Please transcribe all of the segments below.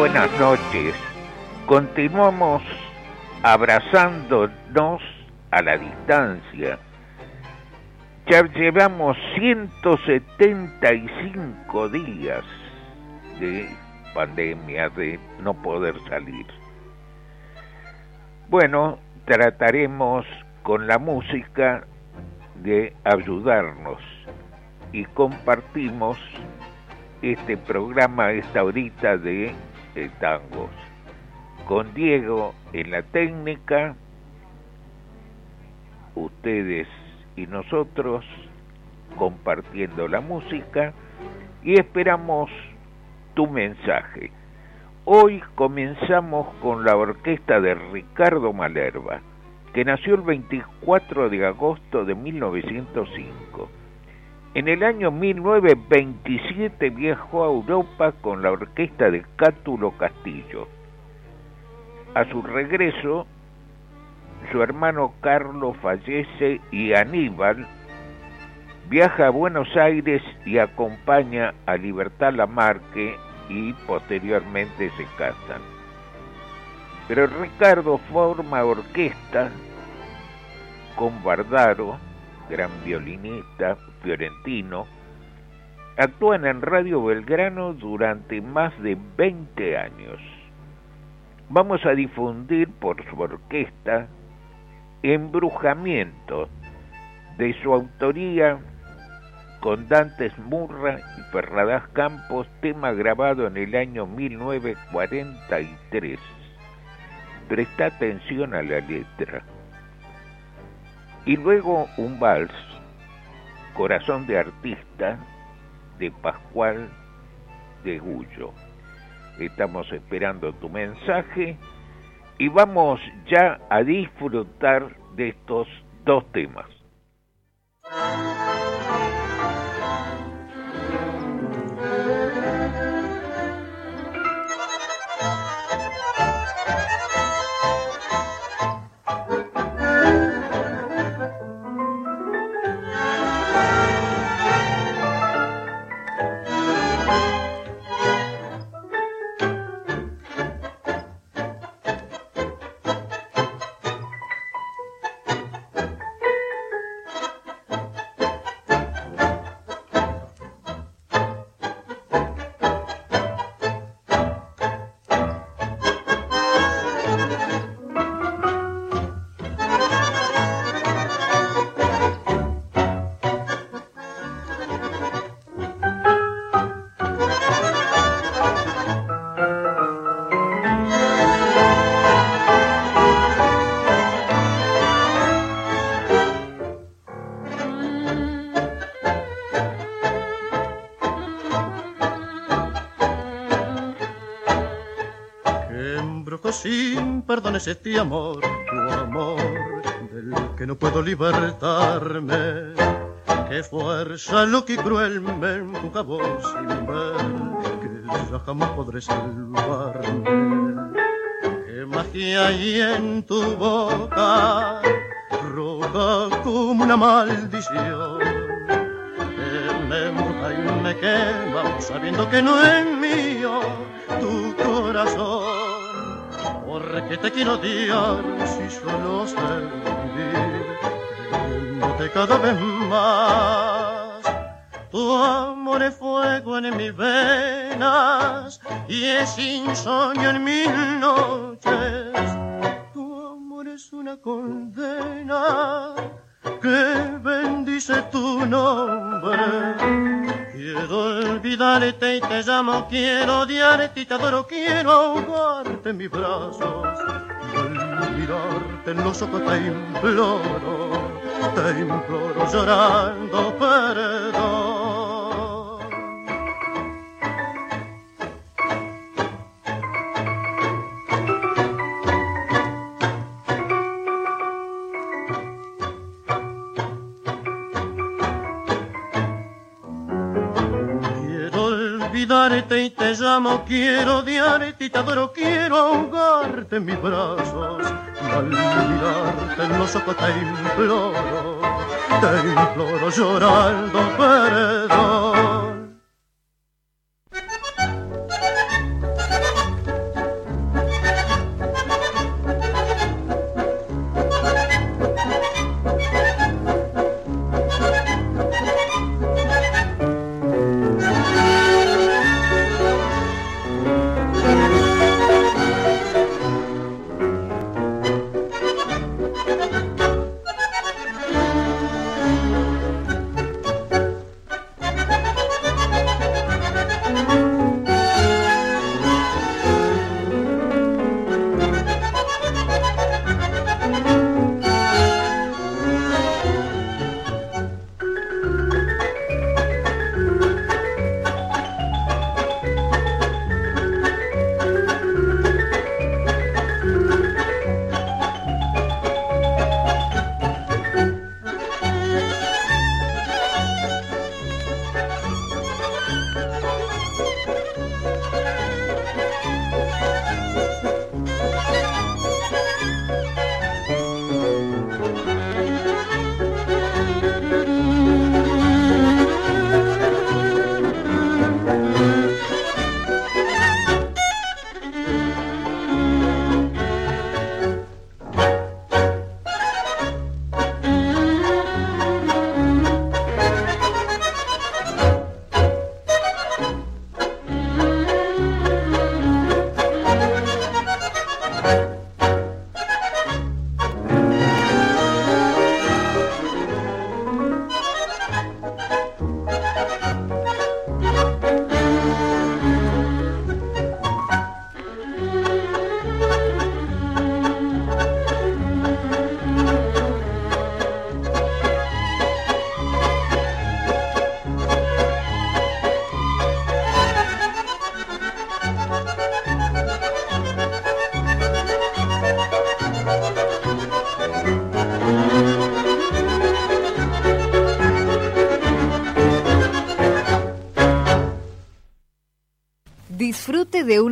Buenas noches. Continuamos abrazándonos a la distancia. Ya llevamos 175 días de pandemia, de no poder salir. Bueno, trataremos con la música de ayudarnos y compartimos este programa, esta horita de, tangos. Con Diego en la técnica, ustedes y nosotros compartiendo la música y esperamos tu mensaje. Hoy comenzamos con la orquesta de Ricardo Malerva, que nació el 24 de agosto de 1905. En el año 1927 viajó a Europa con la orquesta de Cátulo Castillo. A su regreso, su hermano Carlos fallece y Aníbal viaja a Buenos Aires y acompaña a Libertad Lamarque y posteriormente se casan. Pero Ricardo forma orquesta con Bardaro, gran violinista fiorentino, actúan en Radio Belgrano durante más de 20 años. Vamos a difundir por su orquesta Embrujamiento, de su autoría con Dantes Murra y Ferradas Campos, tema grabado en el año 1943. Presta atención a la letra. Y luego un vals, Corazón de Artista, de Pascual de Gullo. Estamos esperando tu mensaje y vamos ya a disfrutar de estos dos temas. Perdones este amor, tu amor, del que no puedo libertarme. Qué fuerza lo que cruel me empuja vos sin ver que ya jamás podré salvarme. Qué magia hay en tu boca, roja como una maldición. Que me embruja y me quema sabiendo que no es mío tu corazón porque te quiero odiar si solo sé vivir cada vez más. Tu amor es fuego en mis venas y es insomnio en mis noches. Tu amor es una condena que bendice tu nombre. Quiero olvidarte y te llamo, quiero odiarte y te adoro, quiero ahogarte en mis brazos. Y al mirarte en los ojos te imploro, te imploro llorando perdón. Amarte y te llamo, quiero odiarte y te adoro, quiero ahogarte en mis brazos. Al mirarte en los ojos te imploro, te imploro llorando perdón.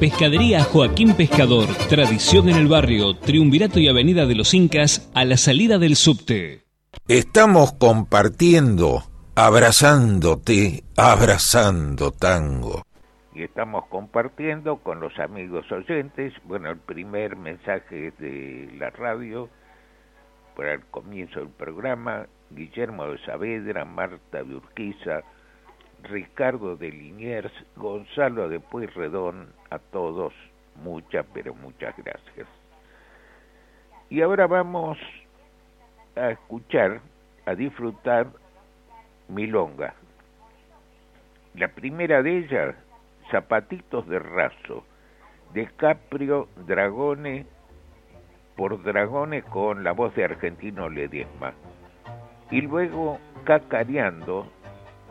Pescadería Joaquín Pescador, tradición en el barrio, Triunvirato y Avenida de los Incas, a la salida del subte. Estamos compartiendo, abrazándote, abrazando tango. Y estamos compartiendo con los amigos oyentes, bueno, el primer mensaje de la radio para el comienzo del programa, Guillermo de Saavedra, Marta de Urquiza, Ricardo de Liniers, Gonzalo de Pueyrredón, a todos muchas, pero muchas gracias. Y ahora vamos a escuchar, a disfrutar Milonga. La primera de ellas, Zapatitos de Raso, de Caprio Dragone, por Dragone con la voz de Argentino Ledesma. Y luego Cacareando,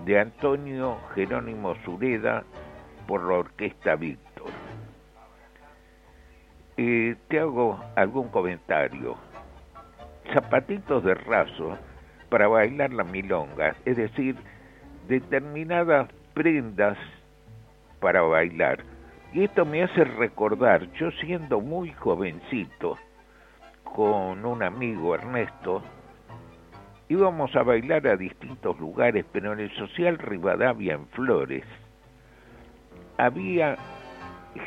de Antonio Jerónimo Sureda por la Orquesta Víctor. Eh, te hago algún comentario. Zapatitos de raso para bailar la milonga, es decir, determinadas prendas para bailar. Y esto me hace recordar, yo siendo muy jovencito, con un amigo Ernesto, íbamos a bailar a distintos lugares, pero en el Social Rivadavia en Flores había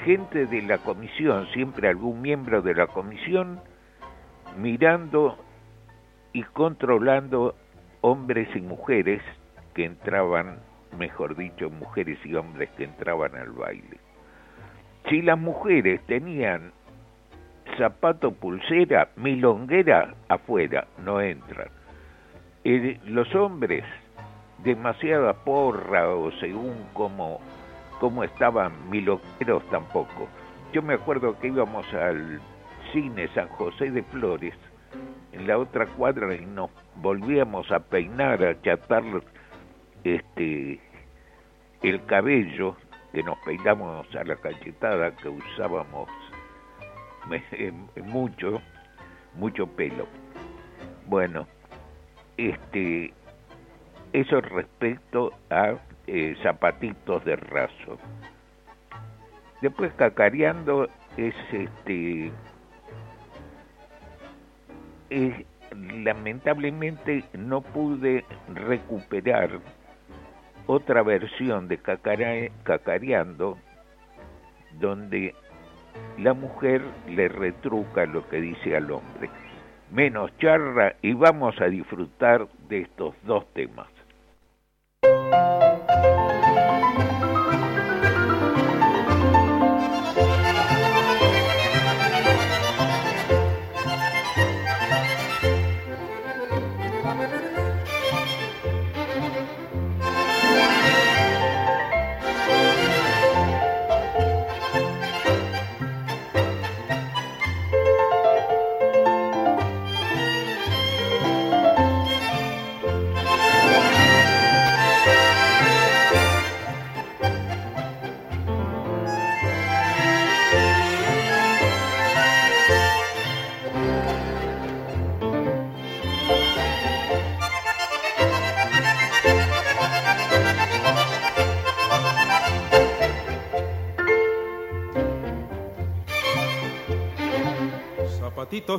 gente de la comisión, siempre algún miembro de la comisión, mirando y controlando hombres y mujeres que entraban, mejor dicho, mujeres y hombres que entraban al baile. Si las mujeres tenían zapato pulsera, milonguera, afuera, no entran los hombres, demasiada porra o según como, como estaban miloqueros tampoco. yo me acuerdo que íbamos al cine San José de Flores, en la otra cuadra, y nos volvíamos a peinar, a chatar este, el cabello, que nos peinamos a la cachetada, que usábamos mucho, mucho pelo. Bueno, este, eso respecto a eh, zapatitos de raso. Después cacareando es este lamentablemente no pude recuperar otra versión de cacareando donde la mujer le retruca lo que dice al hombre. Menos charra y vamos a disfrutar de estos dos temas.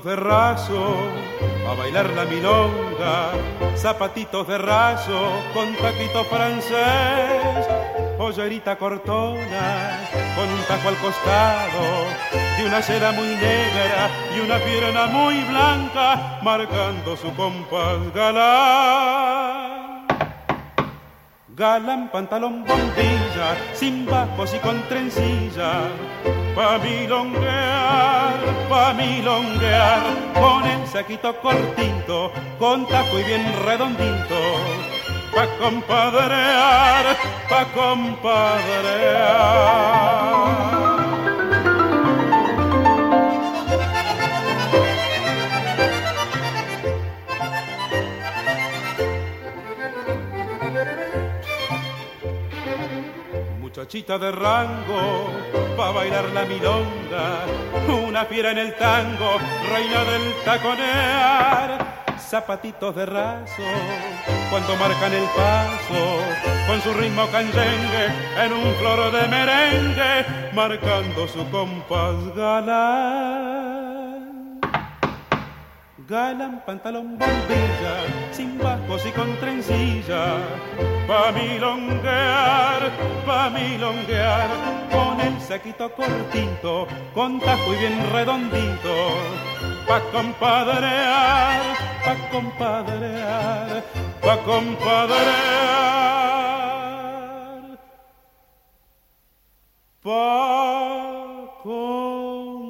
De raso, a bailar la milonga, zapatitos de raso con taquito francés, pollerita cortona con un taco al costado, de una seda muy negra y una pierna muy blanca, marcando su compás galán. Galán, pantalón, bombilla, sin bajos y con trencilla pa' milonguear, pa' milonguear, con el saquito cortito, con taco y bien redondito, pa' compadrear, pa' compadrear. Muchachita de rango, pa' bailar la milonga, una fiera en el tango, reina del taconear, zapatitos de raso, cuando marcan el paso, con su ritmo canyengue, en un floro de merengue, marcando su compás galán. Galán, pantalón, bombilla, sin bajos y con trencilla, pa' milonguear, pa' milonguear, con el saquito cortito, con tajo y bien redondito, pa' compadrear, pa' compadrear, pa' compadrear, pa' compadrear.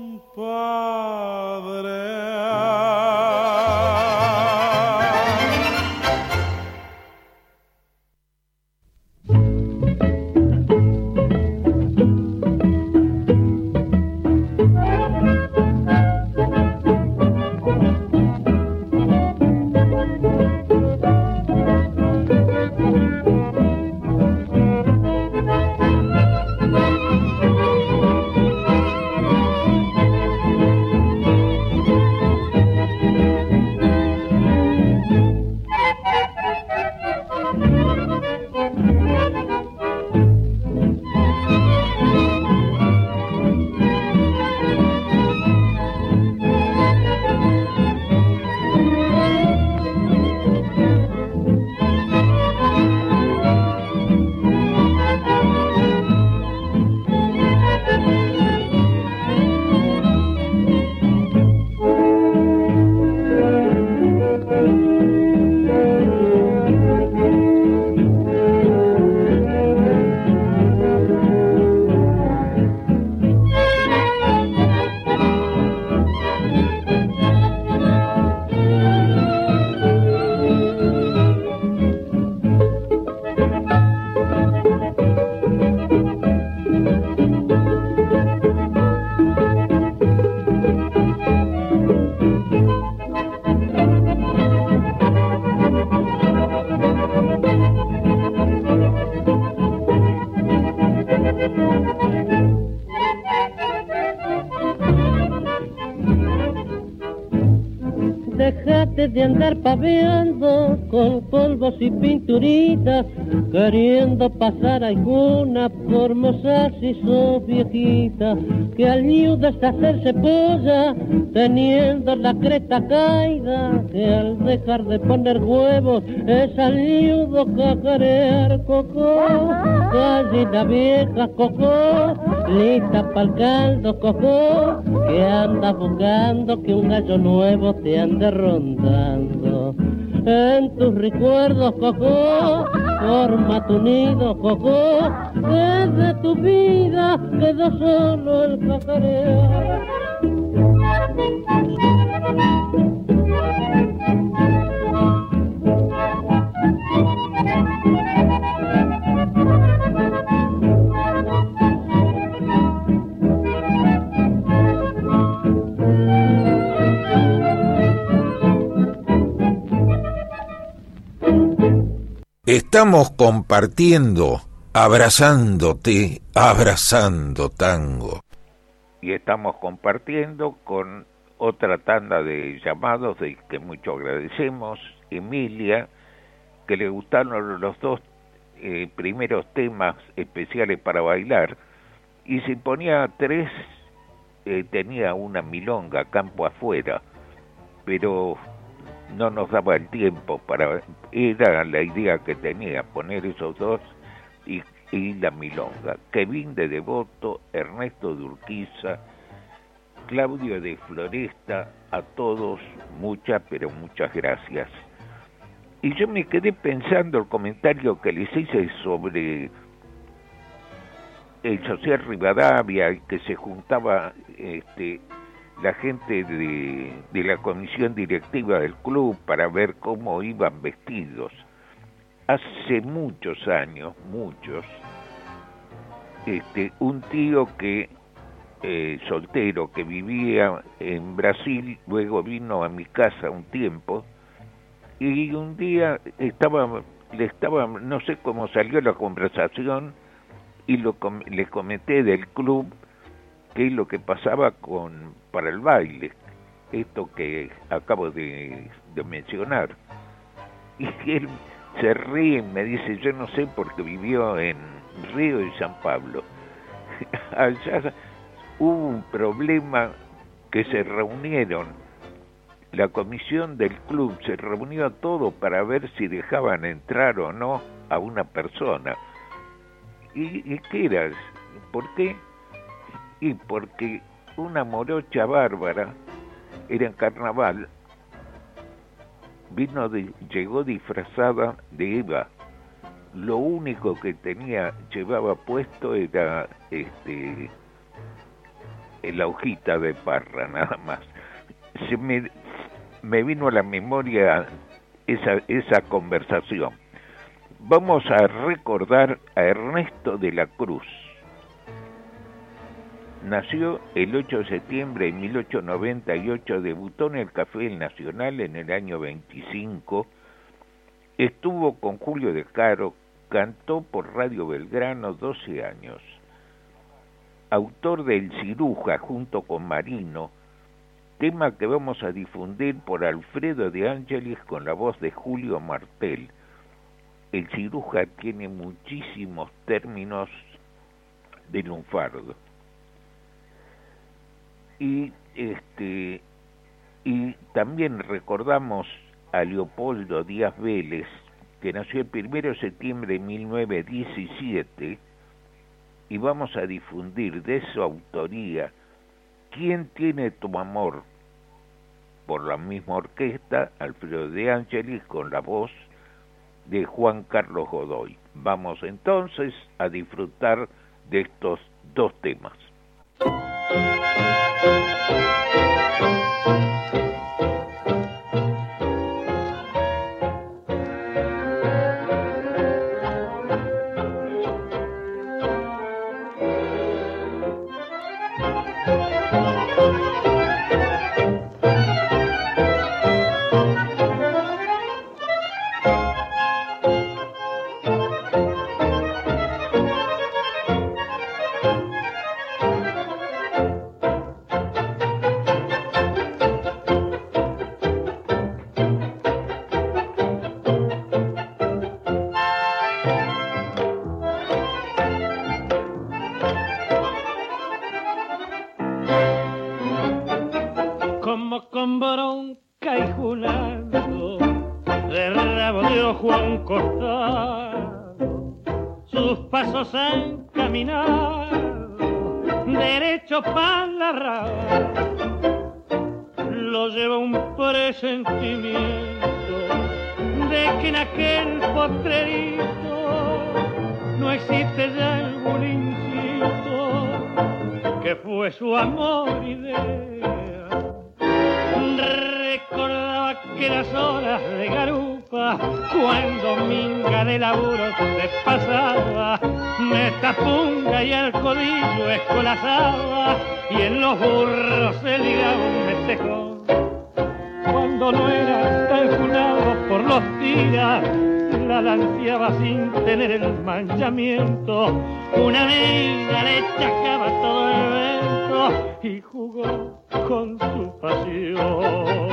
Y pinturitas, queriendo pasar alguna por mozas y sos viejita, que al nido es hacerse polla, teniendo la creta caída, que al dejar de poner huevos es al nido cacarear coco, gallina vieja coco, lista pa'l caldo coco, que anda buscando que un gallo nuevo te ande rondando en tus recuerdos, Coco, forma tu nido, Coco, desde tu vida quedó solo el cacareo. Estamos compartiendo, abrazándote, abrazando tango. Y estamos compartiendo con otra tanda de llamados de que mucho agradecemos. Emilia, que le gustaron los dos eh, primeros temas especiales para bailar, y si ponía tres, eh, tenía una milonga campo afuera, pero no nos daba el tiempo para era la idea que tenía poner esos dos y, la milonga. Kevin de Devoto Ernesto de Urquiza Claudio de Floresta a todos muchas pero muchas gracias. Y yo me quedé pensando el comentario que les hice sobre el social Rivadavia que se juntaba este la gente de, la comisión directiva del club para ver cómo iban vestidos. Hace muchos años, muchos, este, un tío que eh, soltero que vivía en Brasil, luego vino a mi casa un tiempo y un día estaba, le estaba, no sé cómo salió la conversación y lo, le comenté del club qué es lo que pasaba con para el baile, esto que acabo de, mencionar. Y él se ríe y me dice, yo no sé porque vivió en Río y San Pablo. Allá hubo un problema que se reunieron, la comisión del club se reunió a todo para ver si dejaban entrar o no a una persona. ¿Y, y qué era? ¿Por qué? Y porque una morocha bárbara era en carnaval, vino llegó disfrazada de Eva. Lo único que tenía, llevaba puesto era este la hojita de parra, nada más. Se me, me vino a la memoria esa, esa conversación. Vamos a recordar a Ernesto de la Cruz Nació el 8 de septiembre de 1898, debutó en el Café El Nacional en el año 25, estuvo con Julio de Caro, cantó por Radio Belgrano 12 años. Autor del Ciruja junto con Marino, tema que vamos a difundir por Alfredo de Ángeles con la voz de Julio Martel. El Ciruja tiene muchísimos términos de lunfardo y este y también recordamos a Leopoldo Díaz Vélez que nació el 1 de septiembre de 1917 y vamos a difundir de su autoría ¿Quién tiene tu amor? por la misma orquesta, Alfredo de Ángeles, con la voz de Juan Carlos Godoy. Vamos entonces a disfrutar de estos dos temas. Le chacaba todo el evento y jugó con su pasión.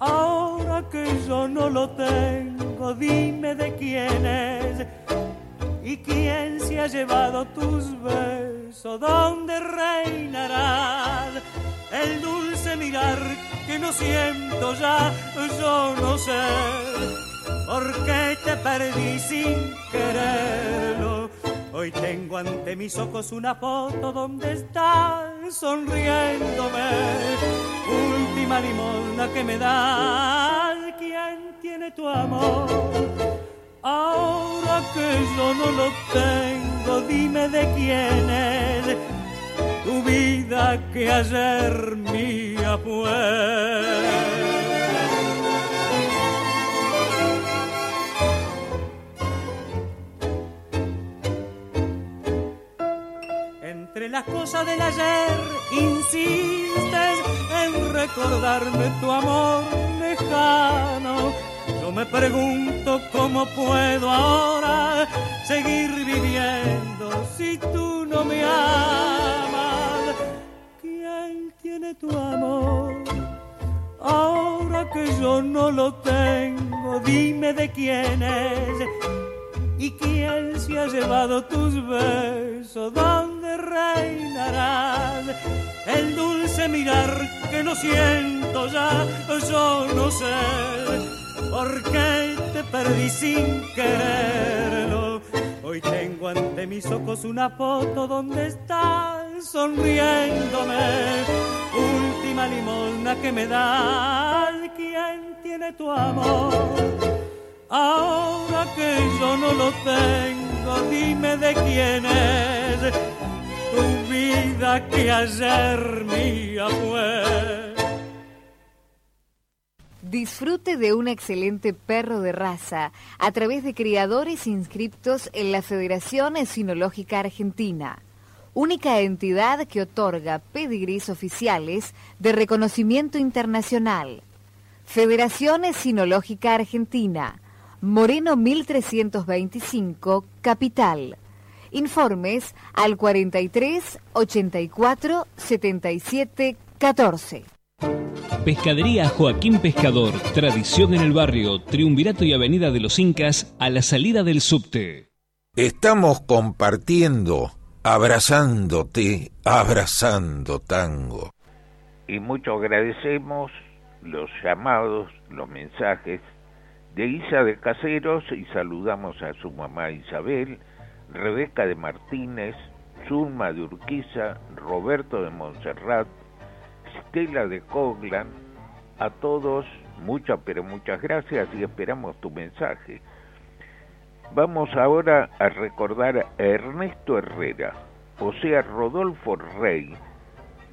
Ahora que yo no lo tengo, dime de quién es. ¿Y quién se ha llevado tus besos? ¿Dónde reinará el dulce mirar que no siento ya? Yo no sé por qué te perdí sin quererlo. Hoy tengo ante mis ojos una foto donde estás sonriéndome. Última limosna que me das. ¿Quién tiene tu amor? Ahora que yo no lo tengo, dime de quién es tu vida que ayer mía fue. Las cosas del ayer insistes en recordarme tu amor lejano. Yo me pregunto cómo puedo ahora seguir viviendo si tú no me amas. ¿Quién tiene tu amor? Ahora que yo no lo tengo, dime de quién es. ¿Y quién se ha llevado tus besos? ¿Dónde reinarás? El dulce mirar que no siento ya, yo no sé por qué te perdí sin quererlo. Hoy tengo ante mis ojos una foto donde estás sonriéndome. Última limosna que me das, ¿quién tiene tu amor? Tengo, dime de quién es tu vida que ayer mía fue. Disfrute de un excelente perro de raza a través de criadores inscriptos en la Federación Sinológica Argentina. única entidad que otorga pedigrís oficiales de reconocimiento internacional. Federación Sinológica Argentina, Moreno 1325, Capital. Informes al 43 84 77 14. Pescadería Joaquín Pescador, tradición en el barrio, Triunvirato y Avenida de los Incas, a la salida del subte. Estamos compartiendo, abrazándote, abrazando tango. Y mucho agradecemos los llamados, los mensajes de Isa de Caseros y saludamos a su mamá Isabel, Rebeca de Martínez, Zulma de Urquiza, Roberto de Montserrat, Stella de Coglan, a todos muchas pero muchas gracias y esperamos tu mensaje. Vamos ahora a recordar a Ernesto Herrera, o sea Rodolfo Rey.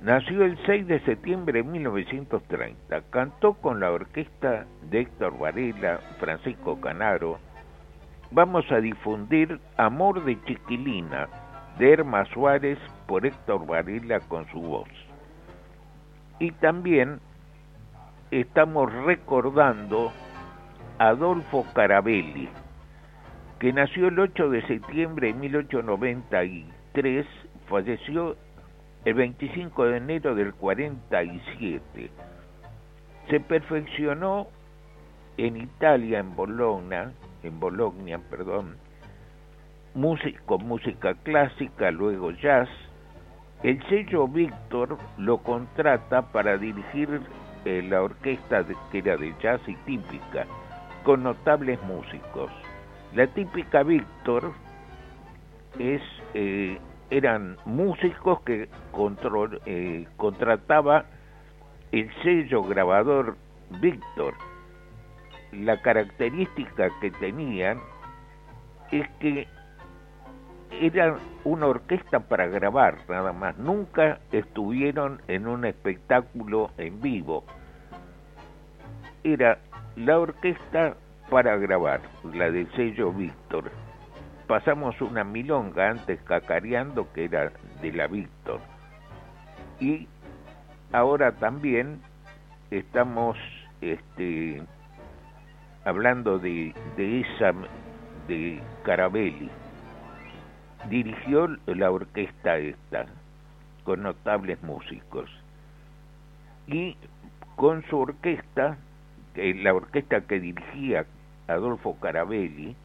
Nació el 6 de septiembre de 1930. Cantó con la orquesta de Héctor Varela, Francisco Canaro, vamos a difundir Amor de Chiquilina de Herma Suárez por Héctor Varela con su voz. Y también estamos recordando a Adolfo Carabelli, que nació el 8 de septiembre de 1893, falleció el 25 de enero del 47. Se perfeccionó en Italia, en Bologna, en Bologna, perdón, con música clásica, luego jazz. El sello Víctor lo contrata para dirigir eh, la orquesta que era de jazz y típica, con notables músicos. La típica Víctor es eh, eran músicos que eh, contrataba el sello grabador Víctor la característica que tenían es que era una orquesta para grabar nada más, nunca estuvieron en un espectáculo en vivo. Era la orquesta para grabar, la del sello Víctor. Pasamos una milonga antes cacareando que era de la Víctor. Y ahora también estamos este, hablando de, de esa de Carabelli, dirigió la orquesta esta con notables músicos y con su orquesta, la orquesta que dirigía Adolfo Carabelli,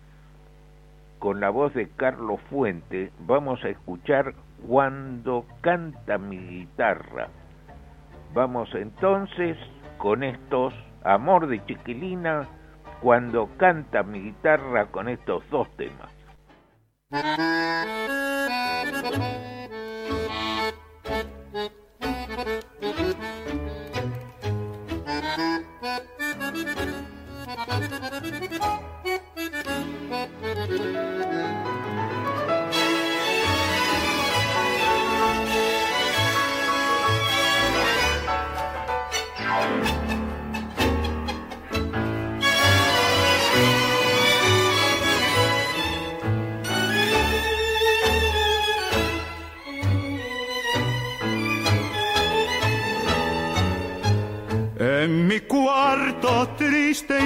con la voz de Carlos Fuente, vamos a escuchar Cuando canta mi guitarra. Vamos entonces con estos Amor de Chiquilina, cuando canta mi guitarra con estos dos temas.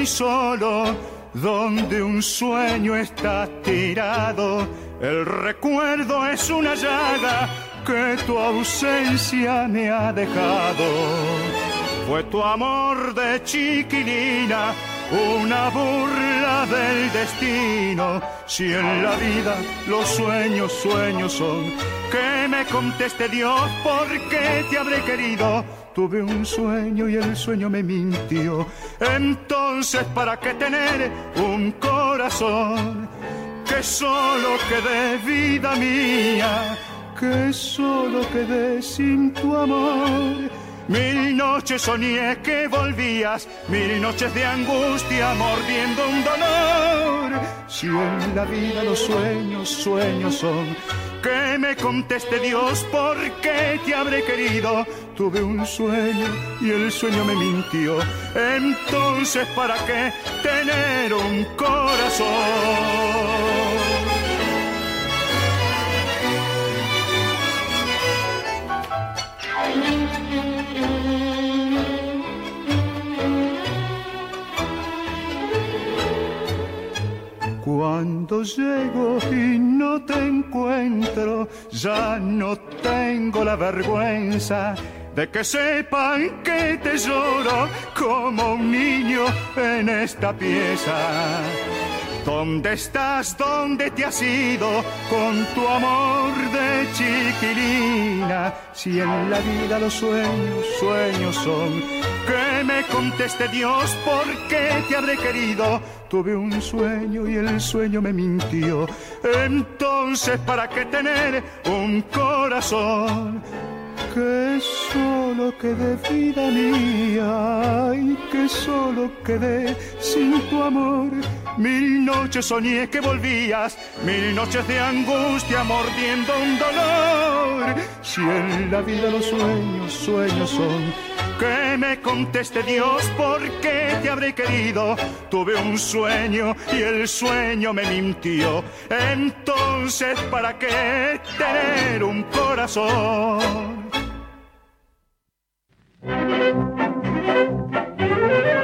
solo, donde un sueño está tirado, el recuerdo es una llaga que tu ausencia me ha dejado. Fue tu amor de chiquilina, una burla del destino. Si en la vida los sueños, sueños son, que me conteste Dios, ¿por qué te habré querido? Tuve un sueño y el sueño me mintió. Entonces, ¿para qué tener un corazón que solo quede vida mía? Que solo quede sin tu amor. Mil noches soñé que volvías, mil noches de angustia mordiendo un dolor. Si en la vida los sueños, sueños son, que me conteste Dios por qué te habré querido tuve un sueño y el sueño me mintió. Entonces, ¿para qué tener un corazón? Cuando llego y no te encuentro, ya no tengo la vergüenza de que sepan que te lloro como un niño en esta pieza. ¿Dónde estás? ¿Dónde te has ido con tu amor de chiquilina? Si en la vida los sueños, sueños son. Que me conteste Dios por qué te habré querido. Tuve un sueño y el sueño me mintió. Entonces, ¿para qué tener un corazón? Que solo quedé vida mía y que solo quedé sin tu amor. Mil noches soñé que volvías, mil noches de angustia mordiendo un dolor. Si en la vida los sueños, sueños son, que me conteste Dios por qué te habré querido. Tuve un sueño y el sueño me mintió. Entonces, ¿para qué tener un corazón? Thank you.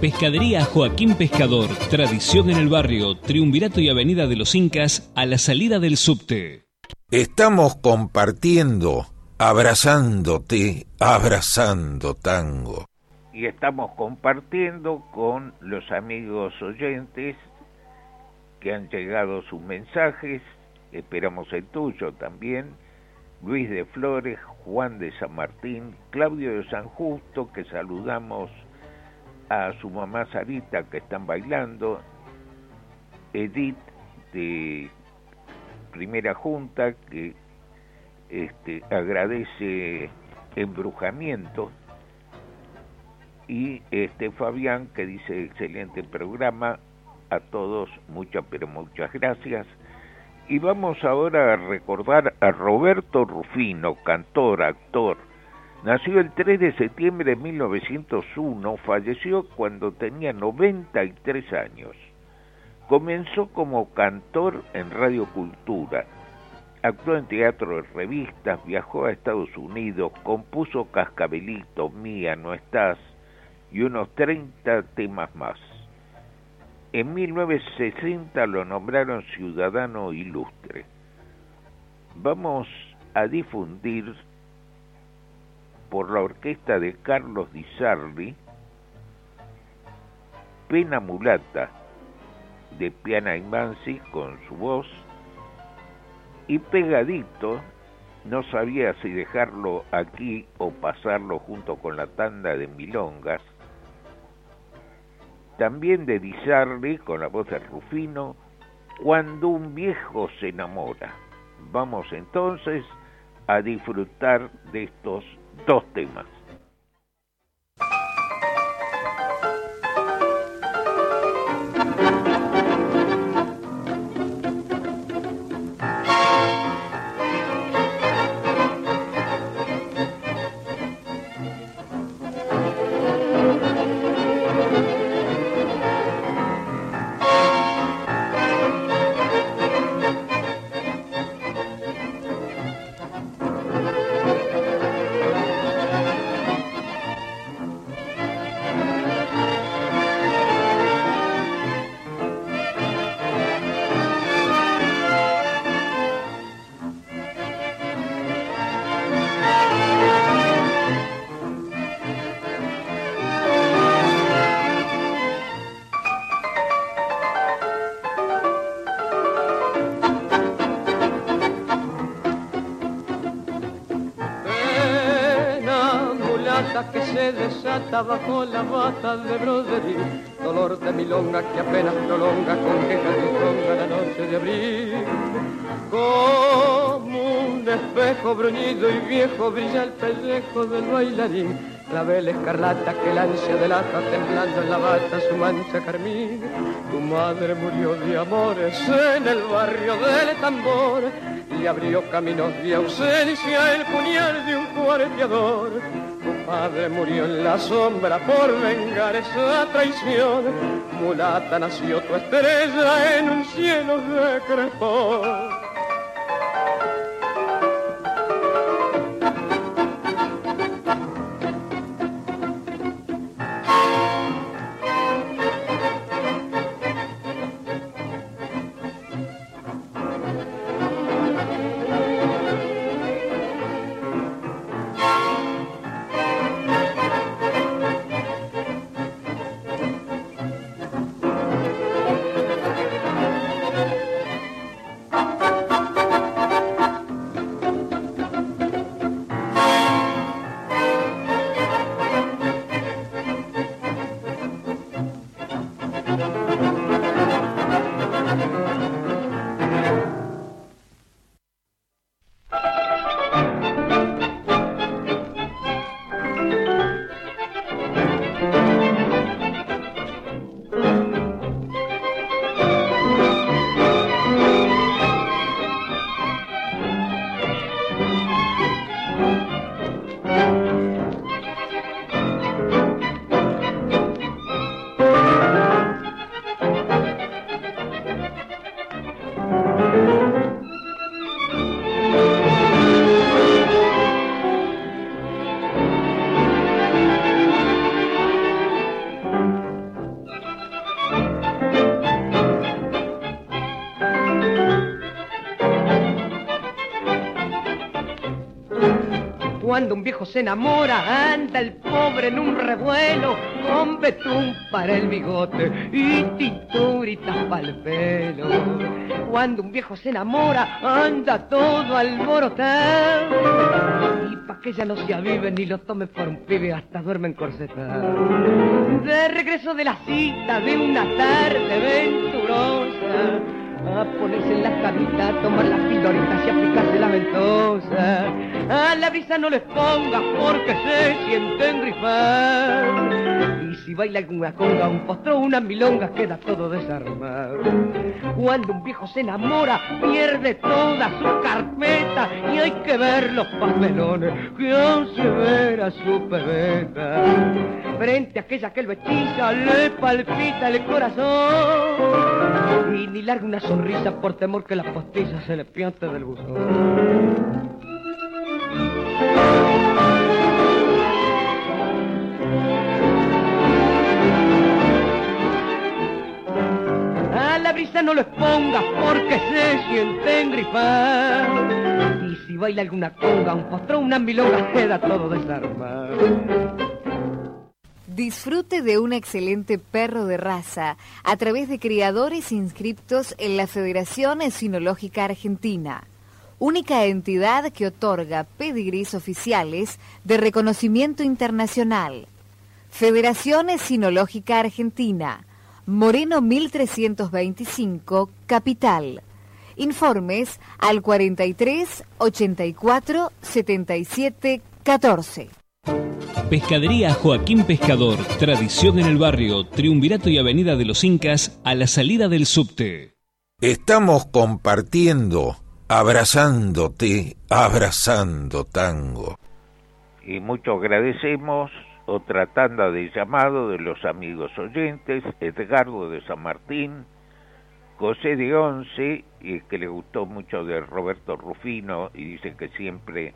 Pescadería Joaquín Pescador, tradición en el barrio, Triunvirato y Avenida de los Incas, a la salida del subte. Estamos compartiendo, abrazándote, abrazando tango. Y estamos compartiendo con los amigos oyentes que han llegado sus mensajes, esperamos el tuyo también, Luis de Flores, Juan de San Martín, Claudio de San Justo, que saludamos a su mamá Sarita que están bailando, Edith este, primera junta que este, agradece embrujamiento. Y este Fabián que dice excelente programa a todos muchas pero muchas gracias. Y vamos ahora a recordar a Roberto Rufino cantor actor nació el 3 de septiembre de 1901 falleció cuando tenía 93 años comenzó como cantor en Radio Cultura Actuó en teatro de revistas, viajó a Estados Unidos, compuso Cascabelito, Mía, No Estás y unos 30 temas más. En 1960 lo nombraron ciudadano ilustre. Vamos a difundir por la orquesta de Carlos Di Sarli Pena Mulata de Piana Mansi con su voz y pegadito, no sabía si dejarlo aquí o pasarlo junto con la tanda de milongas, también de Dizarli con la voz de Rufino, cuando un viejo se enamora. Vamos entonces a disfrutar de estos dos temas. Bajo la bata de broderí, dolor de milonga que apenas prolonga con quejas de la noche de abril. Como un espejo bruñido y viejo brilla el pellejo del bailarín, la vela escarlata que la ansia delata temblando en la bata su mancha carmín. Tu madre murió de amores en el barrio del tambor y abrió caminos de ausencia el puñal de un cuarteador padre murió en la sombra por vengar esa traición. Mulata nació tu estrella en un cielo de crespón. se enamora, anda el pobre en un revuelo, con betún para el bigote y tinturitas para el pelo. Cuando un viejo se enamora, anda todo alborotado. Y pa' que ya no se avive ni lo tome por un pibe, hasta duerme encorsetado. De regreso de la cita de una tarde venturosa, a ponerse en la camita, a tomar las pildoritas y aplicarse la ventosa. A la brisa no les pongas porque se sienten grifar. Si baila alguna conga, un postro, una milonga, queda todo desarmado. Cuando un viejo se enamora, pierde toda su carpeta y hay que ver los papelones que hace ver a su pebeta. Frente a aquella que lo hechiza, le palpita el corazón y ni larga una sonrisa por temor que la postilla se le piante del buzón. Y si baila alguna conga, un postrón, una queda todo. Disfrute de un excelente perro de raza a través de criadores inscriptos en la Federación Sinológica Argentina, única entidad que otorga pedigrís oficiales de reconocimiento internacional. Federación Sinológica Argentina, Moreno 1325, Capital. Informes al 43 84 77 14. Pescadería Joaquín Pescador, tradición en el barrio, Triunvirato y Avenida de los Incas, a la salida del subte. Estamos compartiendo, abrazándote, abrazando tango. Y mucho agradecemos otra tanda de llamado de los amigos oyentes, Edgardo de San Martín, José de Once, y que le gustó mucho de Roberto Rufino, y dice que siempre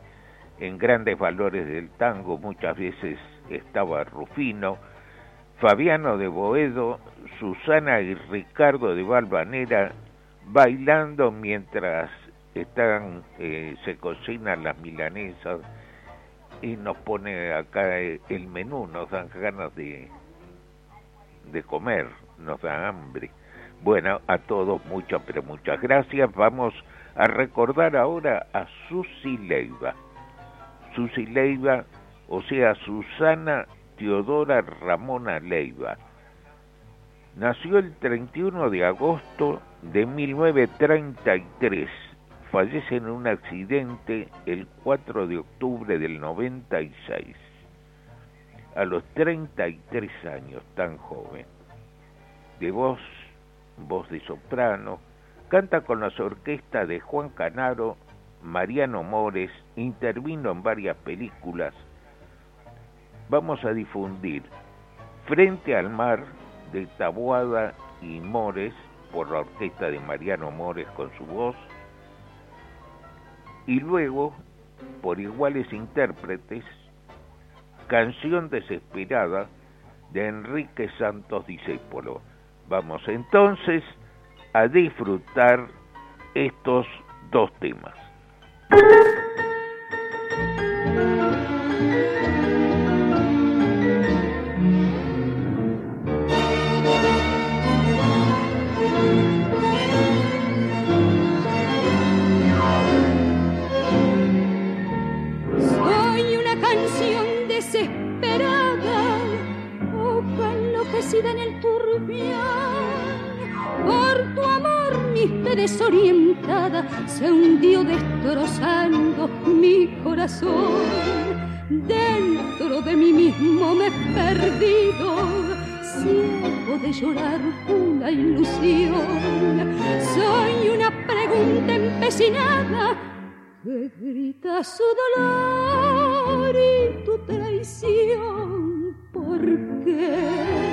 en grandes valores del tango muchas veces estaba Rufino, Fabiano de Boedo, Susana y Ricardo de Valvanera bailando mientras están eh, se cocinan las milanesas y nos pone acá el menú, nos dan ganas de, de comer, nos da hambre. Bueno, a todos muchas, pero muchas gracias. Vamos a recordar ahora a Susi Leiva. Susi Leiva, o sea, Susana Teodora Ramona Leiva. Nació el 31 de agosto de 1933. Fallece en un accidente el 4 de octubre del 96. A los 33 años, tan joven. De voz, voz de soprano, canta con las orquestas de Juan Canaro, Mariano Mores, intervino en varias películas. Vamos a difundir Frente al Mar de Taboada y Mores por la orquesta de Mariano Mores con su voz y luego por iguales intérpretes Canción Desesperada de Enrique Santos Discépolo. Vamos entonces a disfrutar estos dos temas. En el turbión. Por tu amor mi fe desorientada se hundió destrozando mi corazón. Dentro de mí mismo me he perdido, ciego de llorar una ilusión. Soy una pregunta empecinada que grita su dolor y tu traición. ¿Por qué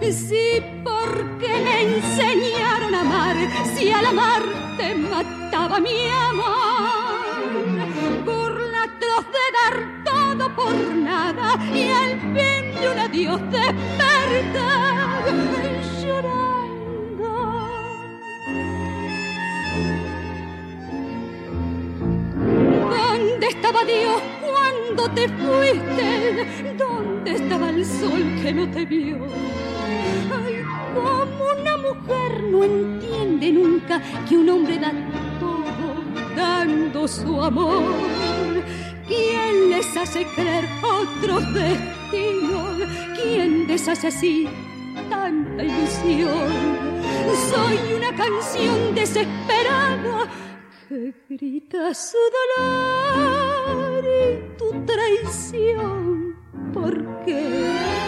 Si porque me enseñaron a amar, si al amar te mataba mi amor. Por la atroz de dar todo por nada y al fin de un adiós despertar llorando. ¿Dónde estaba Dios, cuando te fuiste, ¿dónde estaba el sol que no te vio? Ay, como una mujer no entiende nunca que un hombre da todo dando su amor. ¿Quién les hace creer otros destinos? ¿Quién deshace así tanta ilusión? Soy una canción desesperada que grita su dolor y tu traición. ¿Por qué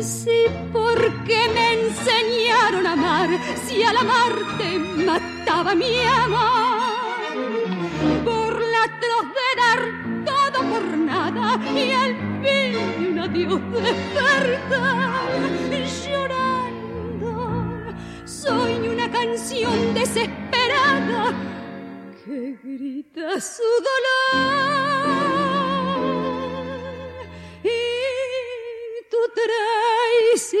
Si porque me enseñaron a amar, si al amarte mataba mi amor. Por la atroz de dar todo por nada y al fin un adiós de llorando. Soy una canción desesperada que grita su dolor. Traición.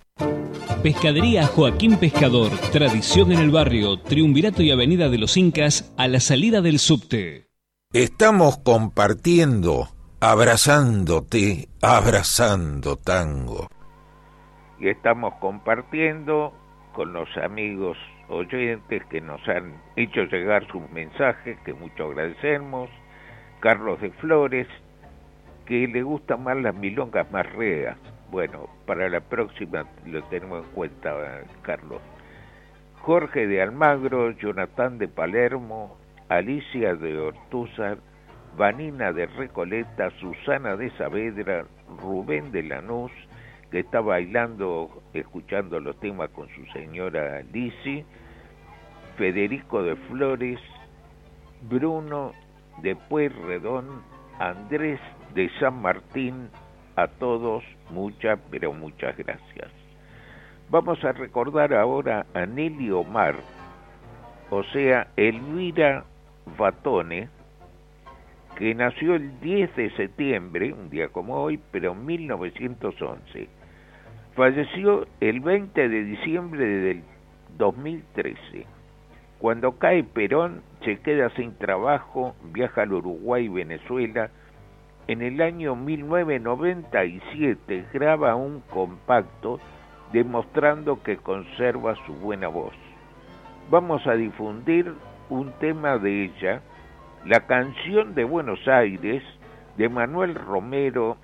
Pescadería Joaquín Pescador, tradición en el barrio, Triunvirato y Avenida de los Incas, a la salida del subte. Estamos compartiendo, abrazándote, abrazando tango. Y estamos compartiendo con los amigos oyentes que nos han hecho llegar sus mensajes, que mucho agradecemos. Carlos de Flores, que le gustan más las milongas más reas. Bueno, para la próxima lo tenemos en cuenta, Carlos. Jorge de Almagro, Jonathan de Palermo, Alicia de Ortúzar, Vanina de Recoleta, Susana de Saavedra, Rubén de Lanús, que está bailando, escuchando los temas con su señora Lisi, Federico de Flores, Bruno de Pueyrredón, Andrés de San Martín, a todos muchas, pero muchas gracias. Vamos a recordar ahora a Nelly Omar, o sea, Elvira Batone, que nació el 10 de septiembre, un día como hoy, pero en 1911. Falleció el 20 de diciembre del 2013. Cuando cae Perón, se queda sin trabajo, viaja al Uruguay y Venezuela. En el año 1997 graba un compacto demostrando que conserva su buena voz. Vamos a difundir un tema de ella, la canción de Buenos Aires, de Manuel Romero,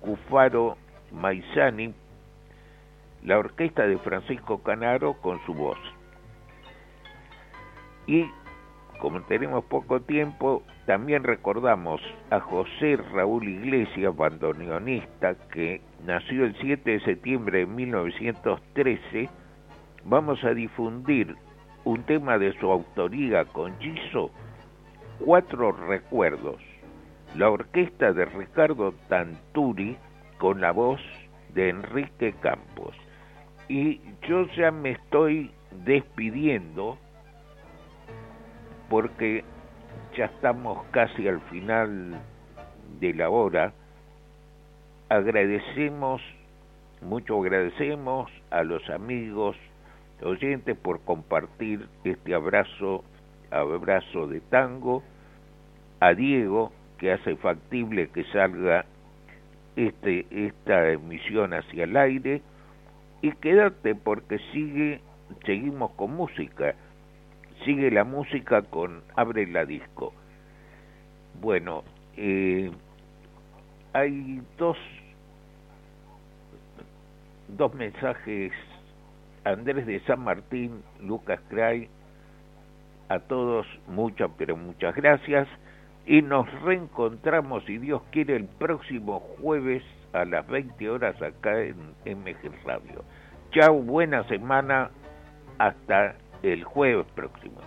Cufaro Maizani, la orquesta de Francisco Canaro con su voz. Y como tenemos poco tiempo, también recordamos a José Raúl Iglesias, bandoneonista, que nació el 7 de septiembre de 1913. Vamos a difundir un tema de su autoría con Giso, Cuatro Recuerdos, la orquesta de Ricardo Tanturi con la voz de Enrique Campos. Y yo ya me estoy despidiendo porque ya estamos casi al final de la hora. Agradecemos, mucho agradecemos a los amigos oyentes por compartir este abrazo, abrazo de tango, a Diego que hace factible que salga este, esta emisión hacia el aire y quédate porque sigue, seguimos con música sigue la música con Abre la disco. Bueno, eh, hay dos, dos mensajes. Andrés de San Martín, Lucas Cray, a todos muchas, pero muchas gracias. Y nos reencontramos, si Dios quiere, el próximo jueves a las 20 horas acá en MG Radio. Chao, buena semana, hasta el jueves próximo.